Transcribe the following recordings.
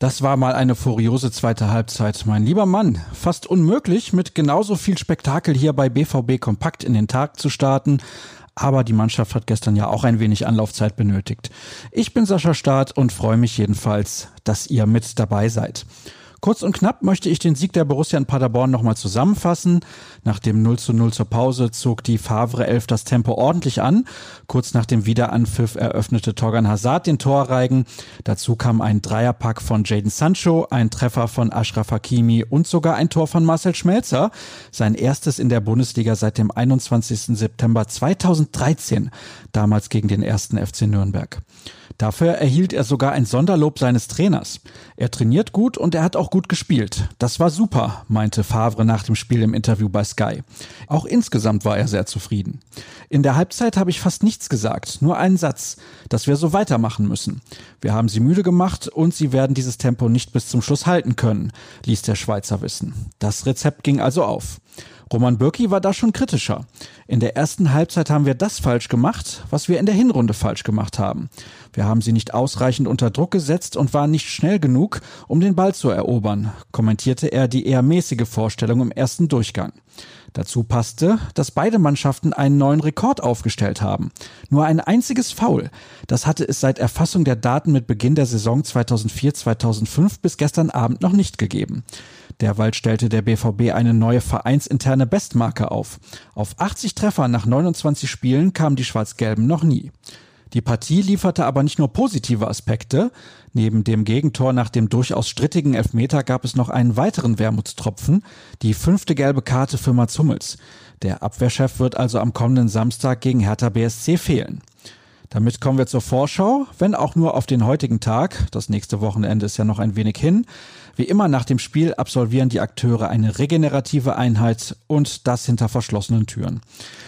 Das war mal eine furiose zweite Halbzeit, mein lieber Mann. Fast unmöglich, mit genauso viel Spektakel hier bei BVB Kompakt in den Tag zu starten. Aber die Mannschaft hat gestern ja auch ein wenig Anlaufzeit benötigt. Ich bin Sascha Staat und freue mich jedenfalls, dass ihr mit dabei seid. Kurz und knapp möchte ich den Sieg der Borussia in Paderborn nochmal zusammenfassen. Nach dem 0 zu 0 zur Pause zog die Favre 11 das Tempo ordentlich an. Kurz nach dem Wiederanpfiff eröffnete Torgan Hazard den Torreigen. Dazu kam ein Dreierpack von Jaden Sancho, ein Treffer von Ashraf Hakimi und sogar ein Tor von Marcel Schmelzer. Sein erstes in der Bundesliga seit dem 21. September 2013, damals gegen den ersten FC Nürnberg. Dafür erhielt er sogar ein Sonderlob seines Trainers. Er trainiert gut und er hat auch gut gespielt. Das war super, meinte Favre nach dem Spiel im Interview bei Sky. Auch insgesamt war er sehr zufrieden. In der Halbzeit habe ich fast nichts gesagt, nur einen Satz, dass wir so weitermachen müssen. Wir haben sie müde gemacht und sie werden dieses Tempo nicht bis zum Schluss halten können, ließ der Schweizer wissen. Das Rezept ging also auf. Roman Bürki war da schon kritischer. In der ersten Halbzeit haben wir das falsch gemacht, was wir in der Hinrunde falsch gemacht haben. Wir haben sie nicht ausreichend unter Druck gesetzt und waren nicht schnell genug, um den Ball zu erobern, kommentierte er die eher mäßige Vorstellung im ersten Durchgang. Dazu passte, dass beide Mannschaften einen neuen Rekord aufgestellt haben. Nur ein einziges Foul. Das hatte es seit Erfassung der Daten mit Beginn der Saison 2004-2005 bis gestern Abend noch nicht gegeben. Derweil stellte der BVB eine neue vereinsinterne Bestmarke auf. Auf 80 Treffer nach 29 Spielen kamen die Schwarz-Gelben noch nie. Die Partie lieferte aber nicht nur positive Aspekte. Neben dem Gegentor nach dem durchaus strittigen Elfmeter gab es noch einen weiteren Wermutstropfen, die fünfte gelbe Karte für Mats Hummels. Der Abwehrchef wird also am kommenden Samstag gegen Hertha BSC fehlen. Damit kommen wir zur Vorschau, wenn auch nur auf den heutigen Tag. Das nächste Wochenende ist ja noch ein wenig hin. Wie immer nach dem Spiel absolvieren die Akteure eine regenerative Einheit und das hinter verschlossenen Türen.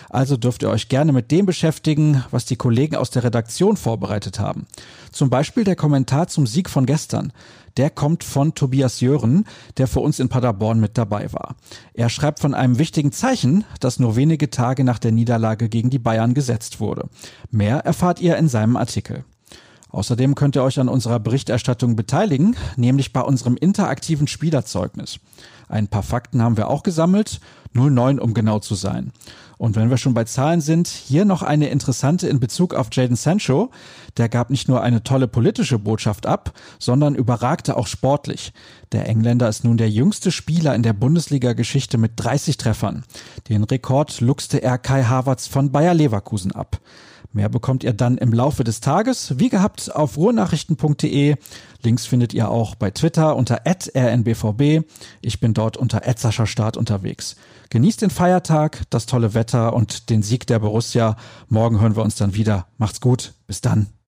Also dürft ihr euch gerne mit dem beschäftigen, was die Kollegen aus der Redaktion vorbereitet haben. Zum Beispiel der Kommentar zum Sieg von gestern. Der kommt von Tobias Jören, der für uns in Paderborn mit dabei war. Er schreibt von einem wichtigen Zeichen, das nur wenige Tage nach der Niederlage gegen die Bayern gesetzt wurde. Mehr erfahrt ihr in seinem Artikel. Außerdem könnt ihr euch an unserer Berichterstattung beteiligen, nämlich bei unserem interaktiven Spielerzeugnis. Ein paar Fakten haben wir auch gesammelt, 09 um genau zu sein. Und wenn wir schon bei Zahlen sind, hier noch eine interessante in Bezug auf Jaden Sancho. Der gab nicht nur eine tolle politische Botschaft ab, sondern überragte auch sportlich. Der Engländer ist nun der jüngste Spieler in der Bundesliga-Geschichte mit 30 Treffern. Den Rekord luchste er Kai Havertz von Bayer Leverkusen ab. Mehr bekommt ihr dann im Laufe des Tages, wie gehabt, auf ruhrnachrichten.de. Links findet ihr auch bei Twitter unter rnbvb. Ich bin dort unter Start unterwegs. Genießt den Feiertag, das tolle Wetter und den Sieg der Borussia. Morgen hören wir uns dann wieder. Macht's gut. Bis dann.